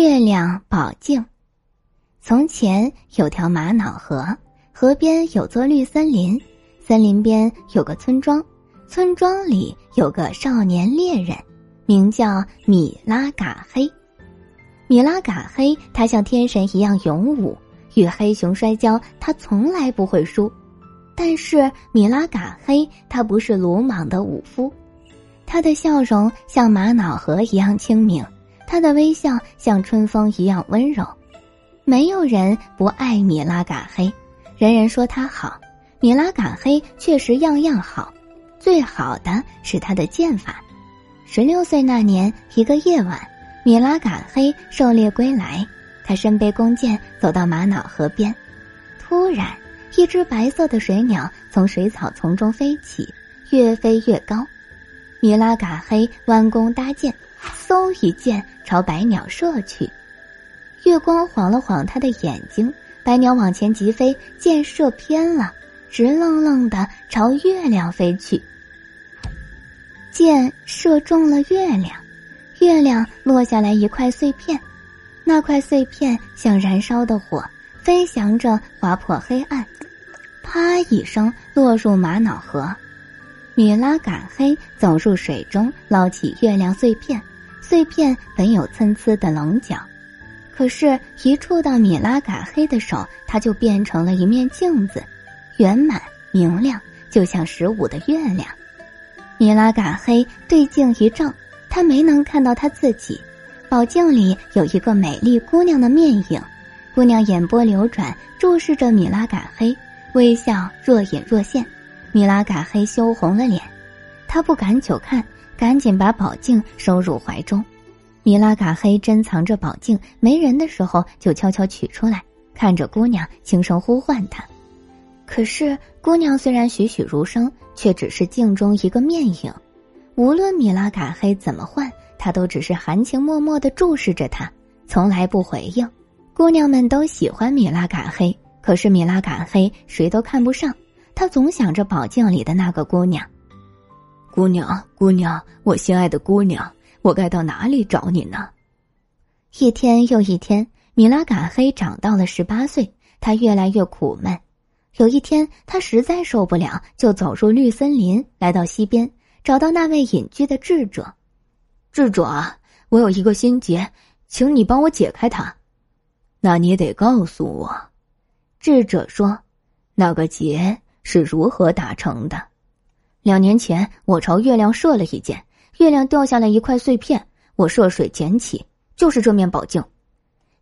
月亮宝镜。从前有条玛瑙河，河边有座绿森林，森林边有个村庄，村庄里有个少年猎人，名叫米拉嘎黑。米拉嘎黑，他像天神一样勇武，与黑熊摔跤，他从来不会输。但是米拉嘎黑，他不是鲁莽的武夫，他的笑容像玛瑙河一样清明。他的微笑像春风一样温柔，没有人不爱米拉嘎黑，人人说他好。米拉嘎黑确实样样好，最好的是他的剑法。十六岁那年一个夜晚，米拉嘎黑狩猎归来，他身背弓箭走到玛瑙河边，突然，一只白色的水鸟从水草丛中飞起，越飞越高。米拉嘎黑弯弓搭箭。嗖一箭朝白鸟射去，月光晃了晃他的眼睛，白鸟往前急飞，箭射偏了，直愣愣的朝月亮飞去。箭射中了月亮，月亮落下来一块碎片，那块碎片像燃烧的火，飞翔着划破黑暗，啪一声落入玛瑙河。米拉嘎黑走入水中，捞起月亮碎片。碎片本有参差的棱角，可是，一触到米拉嘎黑的手，它就变成了一面镜子，圆满明亮，就像十五的月亮。米拉嘎黑对镜一照，他没能看到他自己。宝镜里有一个美丽姑娘的面影，姑娘眼波流转，注视着米拉嘎黑，微笑若隐若现。米拉嘎黑羞红了脸，他不敢久看。赶紧把宝镜收入怀中，米拉嘎黑珍藏着宝镜，没人的时候就悄悄取出来，看着姑娘，轻声呼唤她。可是姑娘虽然栩栩如生，却只是镜中一个面影。无论米拉嘎黑怎么唤，她都只是含情脉脉的注视着她，从来不回应。姑娘们都喜欢米拉嘎黑，可是米拉嘎黑谁都看不上，他总想着宝镜里的那个姑娘。姑娘，姑娘，我心爱的姑娘，我该到哪里找你呢？一天又一天，米拉嘎黑长到了十八岁，他越来越苦闷。有一天，他实在受不了，就走入绿森林，来到溪边，找到那位隐居的智者。智者啊，我有一个心结，请你帮我解开它。那你得告诉我，智者说，那个结是如何达成的。两年前，我朝月亮射了一箭，月亮掉下来一块碎片，我涉水捡起，就是这面宝镜。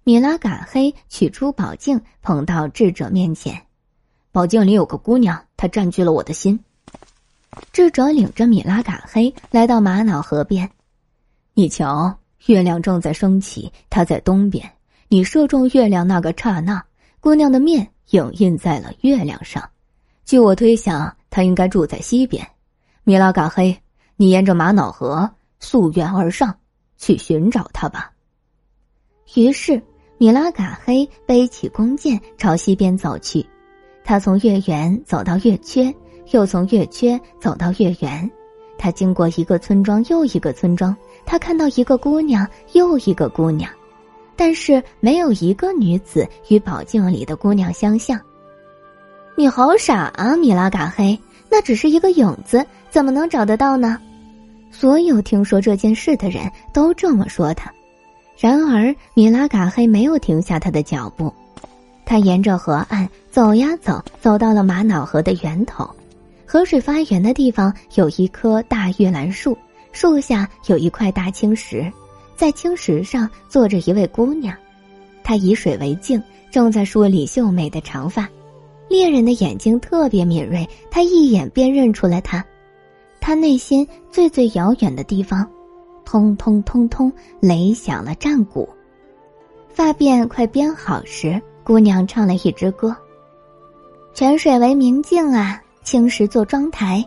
米拉嘎黑取出宝镜，捧到智者面前。宝镜里有个姑娘，她占据了我的心。智者领着米拉嘎黑来到玛瑙河边，你瞧，月亮正在升起，它在东边。你射中月亮那个刹那，姑娘的面影印在了月亮上。据我推想。他应该住在西边，米拉嘎黑，你沿着玛瑙河溯源而上，去寻找他吧。于是，米拉嘎黑背起弓箭朝西边走去。他从月圆走到月缺，又从月缺走到月圆。他经过一个村庄又一个村庄，他看到一个姑娘又一个姑娘，但是没有一个女子与宝镜里的姑娘相像。你好傻啊，米拉嘎黑！那只是一个影子，怎么能找得到呢？所有听说这件事的人都这么说他。然而，米拉嘎黑没有停下他的脚步，他沿着河岸走呀走，走到了玛瑙河的源头。河水发源的地方有一棵大玉兰树，树下有一块大青石，在青石上坐着一位姑娘，她以水为镜，正在梳理秀美的长发。猎人的眼睛特别敏锐，他一眼便认出了他。他内心最最遥远的地方，通通通通，雷响了战鼓。发辫快编好时，姑娘唱了一支歌：“泉水为明镜啊，青石做妆台，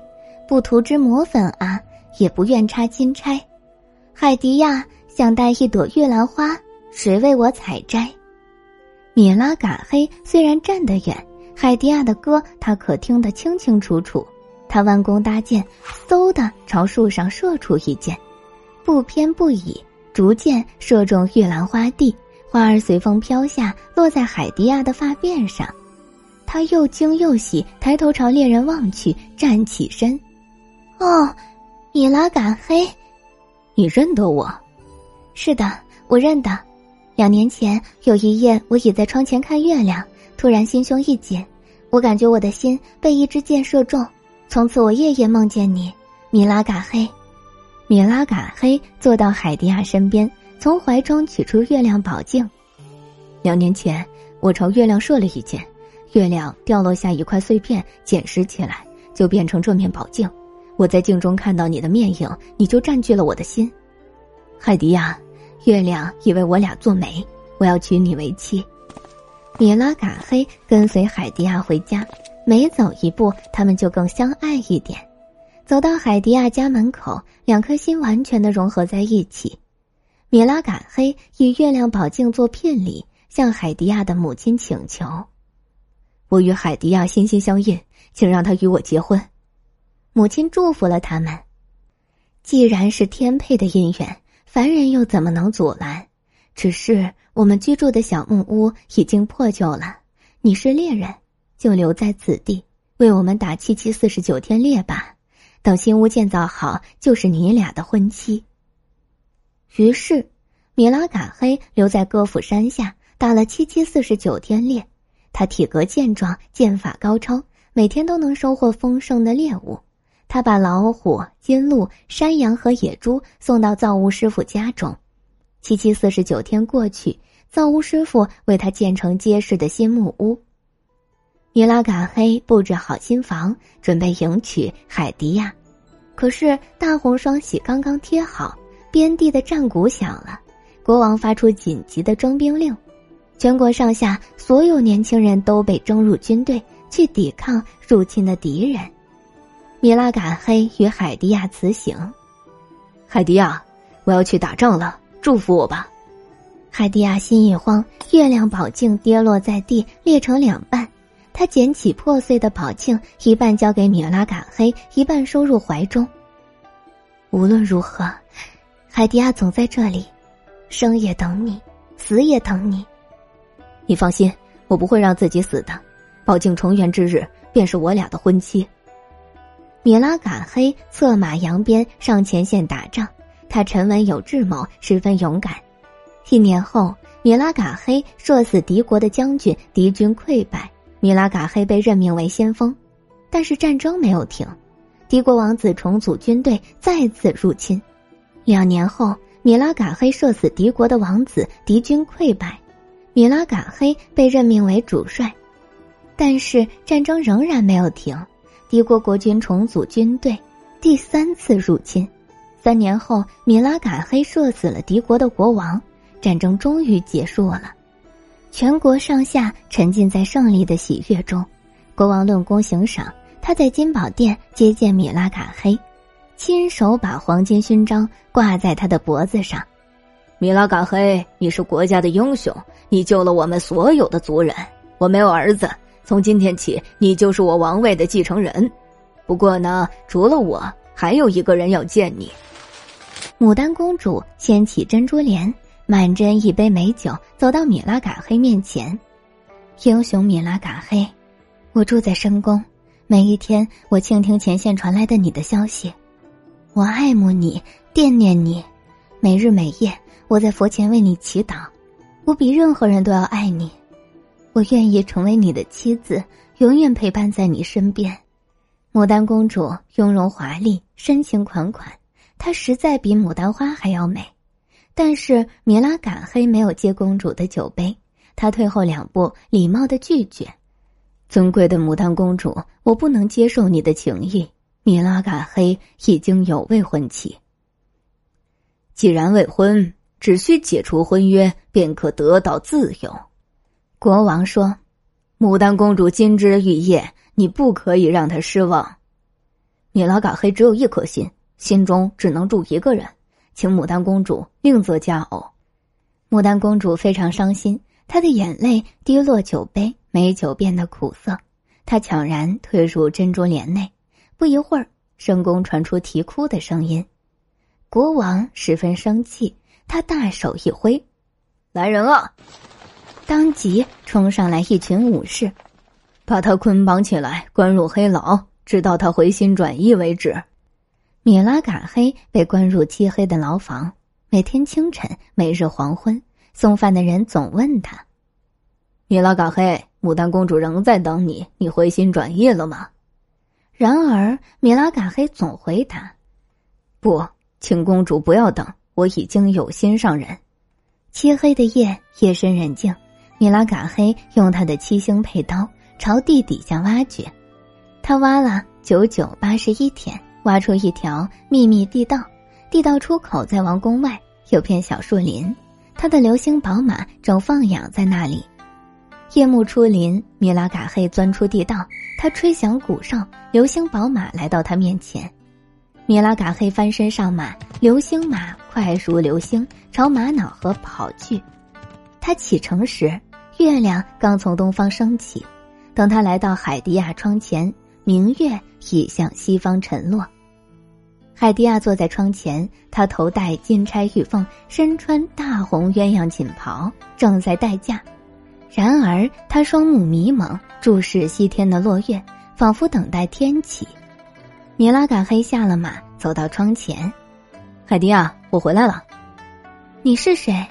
不涂脂抹粉啊，也不愿插金钗。海迪呀，想带一朵玉兰花，谁为我采摘？”米拉嘎黑虽然站得远。海迪亚的歌，他可听得清清楚楚。他弯弓搭箭，嗖的朝树上射出一箭，不偏不倚，逐渐射中玉兰花地，花儿随风飘下，落在海迪亚的发辫上。他又惊又喜，抬头朝猎人望去，站起身。哦，米拉敢黑，你认得我？是的，我认得。两年前有一夜，我倚在窗前看月亮，突然心胸一紧，我感觉我的心被一支箭射中。从此我夜夜梦见你，米拉嘎黑。米拉嘎黑坐到海迪亚身边，从怀中取出月亮宝镜。两年前，我朝月亮射了一箭。月亮掉落下一块碎片，捡拾起来就变成这面宝镜。我在镜中看到你的面影，你就占据了我的心。海迪亚，月亮以为我俩做媒，我要娶你为妻。米拉嘎黑跟随海迪亚回家，每走一步，他们就更相爱一点。走到海迪亚家门口，两颗心完全的融合在一起。米拉嘎黑以月亮宝镜做聘礼，向海迪亚的母亲请求。我与海迪亚心心相印，请让他与我结婚。母亲祝福了他们。既然是天配的姻缘，凡人又怎么能阻拦？只是我们居住的小木屋已经破旧了。你是猎人，就留在此地，为我们打七七四十九天猎吧。等新屋建造好，就是你俩的婚期。于是，米拉嘎黑留在戈府山下，打了七七四十九天猎。他体格健壮，剑法高超，每天都能收获丰盛的猎物。他把老虎、金鹿、山羊和野猪送到造物师傅家中。七七四十九天过去，造屋师傅为他建成结实的新木屋。米拉嘎黑布置好新房，准备迎娶海迪亚。可是大红双喜刚刚贴好，边地的战鼓响了，国王发出紧急的征兵令。全国上下所有年轻人都被征入军队，去抵抗入侵的敌人。米拉嘎黑与海迪亚辞行。海迪亚，我要去打仗了，祝福我吧。海迪亚心一慌，月亮宝镜跌落在地，裂成两半。他捡起破碎的宝镜，一半交给米拉嘎黑，一半收入怀中。无论如何，海迪亚总在这里，生也等你，死也等你。你放心，我不会让自己死的。宝镜重圆之日，便是我俩的婚期。米拉嘎黑策马扬鞭上前线打仗，他沉稳有智谋，十分勇敢。一年后，米拉嘎黑射死敌国的将军，敌军溃败，米拉嘎黑被任命为先锋。但是战争没有停，敌国王子重组军队，再次入侵。两年后，米拉嘎黑射死敌国的王子，敌军溃败。米拉嘎黑被任命为主帅，但是战争仍然没有停。敌国国军重组军队，第三次入侵。三年后，米拉嘎黑射死了敌国的国王，战争终于结束了。全国上下沉浸在胜利的喜悦中。国王论功行赏，他在金宝殿接见米拉嘎黑，亲手把黄金勋章挂在他的脖子上。米拉嘎黑，你是国家的英雄，你救了我们所有的族人。我没有儿子，从今天起，你就是我王位的继承人。不过呢，除了我，还有一个人要见你。牡丹公主掀起珍珠帘，满斟一杯美酒，走到米拉嘎黑面前。英雄米拉嘎黑，我住在深宫，每一天我倾听前线传来的你的消息，我爱慕你，惦念你，每日每夜。我在佛前为你祈祷，我比任何人都要爱你，我愿意成为你的妻子，永远陪伴在你身边。牡丹公主雍容华丽，深情款款，她实在比牡丹花还要美。但是米拉嘎黑没有接公主的酒杯，他退后两步，礼貌的拒绝：“尊贵的牡丹公主，我不能接受你的情谊。米拉嘎黑已经有未婚妻，既然未婚。”只需解除婚约，便可得到自由。国王说：“牡丹公主金枝玉叶，你不可以让他失望。”米拉嘎黑只有一颗心，心中只能住一个人，请牡丹公主另择佳偶。牡丹公主非常伤心，她的眼泪滴落酒杯，美酒变得苦涩。她悄然退入珍珠帘内。不一会儿，深宫传出啼哭的声音。国王十分生气。他大手一挥：“来人啊！”当即冲上来一群武士，把他捆绑起来，关入黑牢，直到他回心转意为止。米拉嘎黑被关入漆黑的牢房，每天清晨，每日黄昏，送饭的人总问他：“米拉嘎黑，牡丹公主仍在等你，你回心转意了吗？”然而，米拉嘎黑总回答：“不，请公主不要等，我已经有心上人。”漆黑的夜，夜深人静，米拉嘎黑用他的七星佩刀朝地底下挖掘，他挖了九九八十一天，挖出一条秘密地道。地道出口在王宫外，有片小树林，他的流星宝马正放养在那里。夜幕初临，米拉嘎黑钻出地道。他吹响鼓哨，流星宝马来到他面前。米拉嘎黑翻身上马，流星马快如流星朝玛瑙河跑去。他启程时，月亮刚从东方升起。等他来到海迪亚窗前，明月已向西方沉落。海迪亚坐在窗前，他头戴金钗玉凤，身穿大红鸳鸯锦袍，正在待嫁。然而，他双目迷蒙，注视西天的落月，仿佛等待天启。米拉嘎黑下了马，走到窗前：“海迪亚，我回来了。”“你是谁？”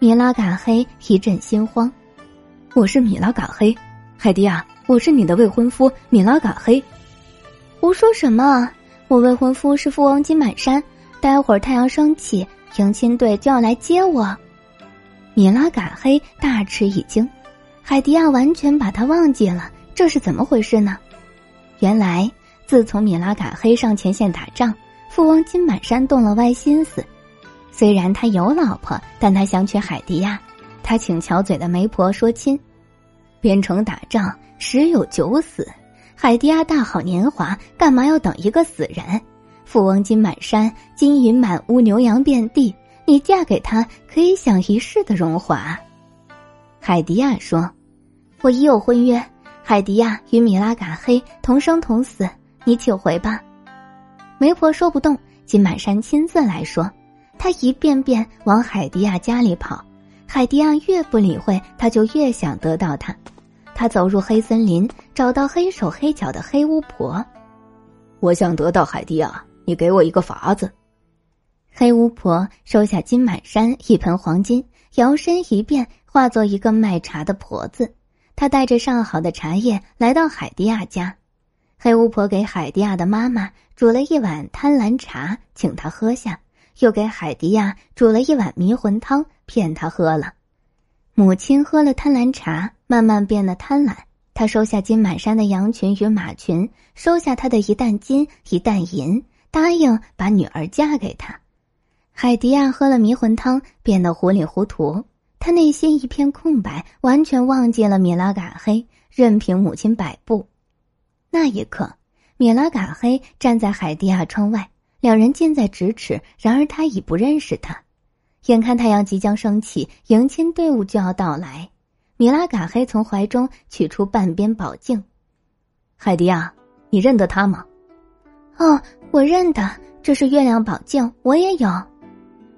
米拉嘎黑一阵心慌。“我是米拉嘎黑，海迪亚，我是你的未婚夫米拉嘎黑。”“胡说什么？我未婚夫是富翁金满山，待会儿太阳升起，迎亲队就要来接我。”米拉嘎黑大吃一惊，海迪亚完全把他忘记了，这是怎么回事呢？原来，自从米拉嘎黑上前线打仗，富翁金满山动了歪心思。虽然他有老婆，但他想娶海迪亚。他请巧嘴的媒婆说亲。边城打仗，十有九死。海迪亚大好年华，干嘛要等一个死人？富翁金满山，金银满屋，牛羊遍地。你嫁给他可以享一世的荣华，海迪亚说：“我已有婚约，海迪亚与米拉嘎黑同生同死，你请回吧。”媒婆说不动，金满山亲自来说。他一遍遍往海迪亚家里跑，海迪亚越不理会，他就越想得到他。他走入黑森林，找到黑手黑脚的黑巫婆。我想得到海蒂亚，你给我一个法子。黑巫婆收下金满山一盆黄金，摇身一变，化作一个卖茶的婆子。她带着上好的茶叶来到海蒂亚家。黑巫婆给海蒂亚的妈妈煮了一碗贪婪茶，请她喝下；又给海蒂亚煮了一碗迷魂汤，骗她喝了。母亲喝了贪婪茶，慢慢变得贪婪。他收下金满山的羊群与马群，收下他的一担金一担银，答应把女儿嫁给他。海迪亚喝了迷魂汤，变得糊里糊涂。他内心一片空白，完全忘记了米拉嘎黑，任凭母亲摆布。那一刻，米拉嘎黑站在海迪亚窗外，两人近在咫尺。然而他已不认识他。眼看太阳即将升起，迎亲队伍就要到来，米拉嘎黑从怀中取出半边宝镜。海迪亚，你认得他吗？哦，我认得，这是月亮宝镜，我也有。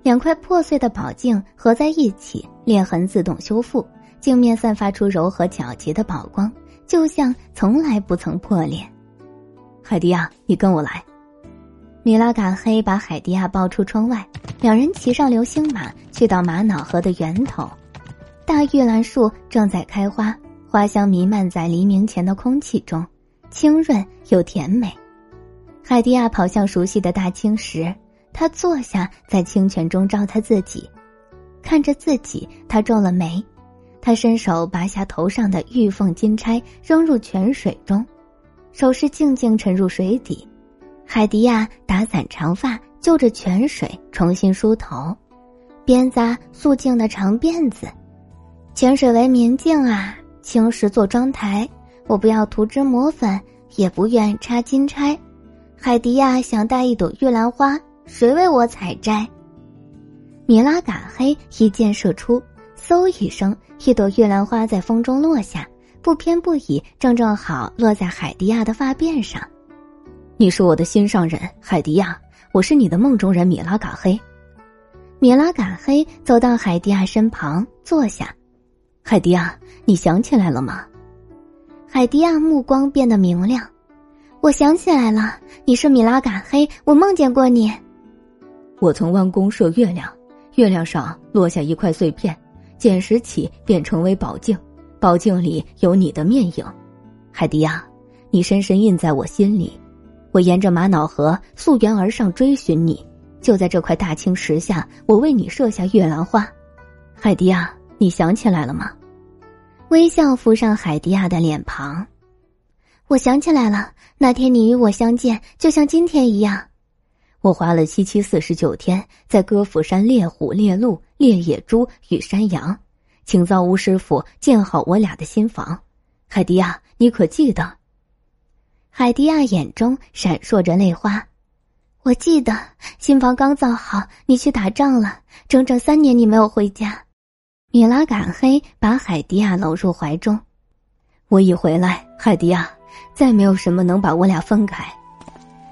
两块破碎的宝镜合在一起，裂痕自动修复，镜面散发出柔和皎洁的宝光，就像从来不曾破裂。海迪亚，你跟我来。米拉嘎黑把海迪亚抱出窗外，两人骑上流星马，去到玛瑙河的源头。大玉兰树正在开花，花香弥漫在黎明前的空气中，清润又甜美。海迪亚跑向熟悉的大青石。他坐下，在清泉中照他自己，看着自己，他皱了眉。他伸手拔下头上的玉凤金钗，扔入泉水中，首饰静静沉入水底。海迪亚打散长发，就着泉水重新梳头，编扎素净的长辫子。泉水为明镜啊，青石做妆台，我不要涂脂抹粉，也不愿插金钗。海迪亚想戴一朵玉兰花。谁为我采摘？米拉嘎黑一箭射出，嗖一声，一朵玉兰花在风中落下，不偏不倚，正正好落在海迪亚的发辫上。你是我的心上人，海迪亚，我是你的梦中人米拉嘎黑。米拉嘎黑走到海迪亚身旁坐下。海迪亚，你想起来了吗？海迪亚目光变得明亮。我想起来了，你是米拉嘎黑，我梦见过你。我从弯弓射月亮，月亮上落下一块碎片，捡拾起便成为宝镜，宝镜里有你的面影。海迪亚，你深深印在我心里。我沿着玛瑙河溯源而上追寻你，就在这块大青石下，我为你设下月兰花。海迪亚，你想起来了吗？微笑浮上海迪亚的脸庞。我想起来了，那天你与我相见，就像今天一样。我花了七七四十九天，在歌府山猎虎、猎鹿、猎野猪与山羊，请造屋师傅建好我俩的新房。海迪亚，你可记得？海迪亚眼中闪烁着泪花。我记得，新房刚造好，你去打仗了，整整三年你没有回家。米拉敢黑把海迪亚搂入怀中。我已回来，海迪亚。再没有什么能把我俩分开。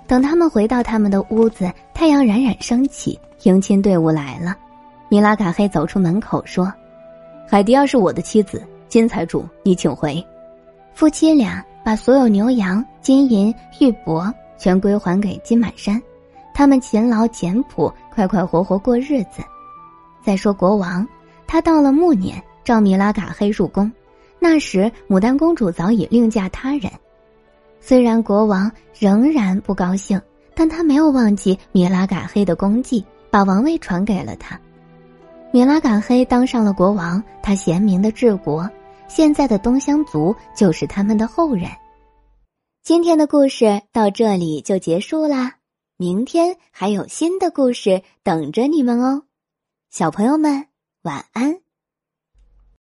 等他们回到他们的屋子，太阳冉冉升起，迎亲队伍来了。米拉卡黑走出门口说：“海迪亚是我的妻子，金财主，你请回。”夫妻俩把所有牛羊、金银玉帛全归还给金满山。他们勤劳简朴，快快活活过日子。再说国王，他到了暮年，召米拉嘎黑入宫。那时，牡丹公主早已另嫁他人。虽然国王仍然不高兴，但他没有忘记米拉嘎黑的功绩，把王位传给了他。米拉嘎黑当上了国王，他贤明的治国，现在的东乡族就是他们的后人。今天的故事到这里就结束啦，明天还有新的故事等着你们哦，小朋友们晚安。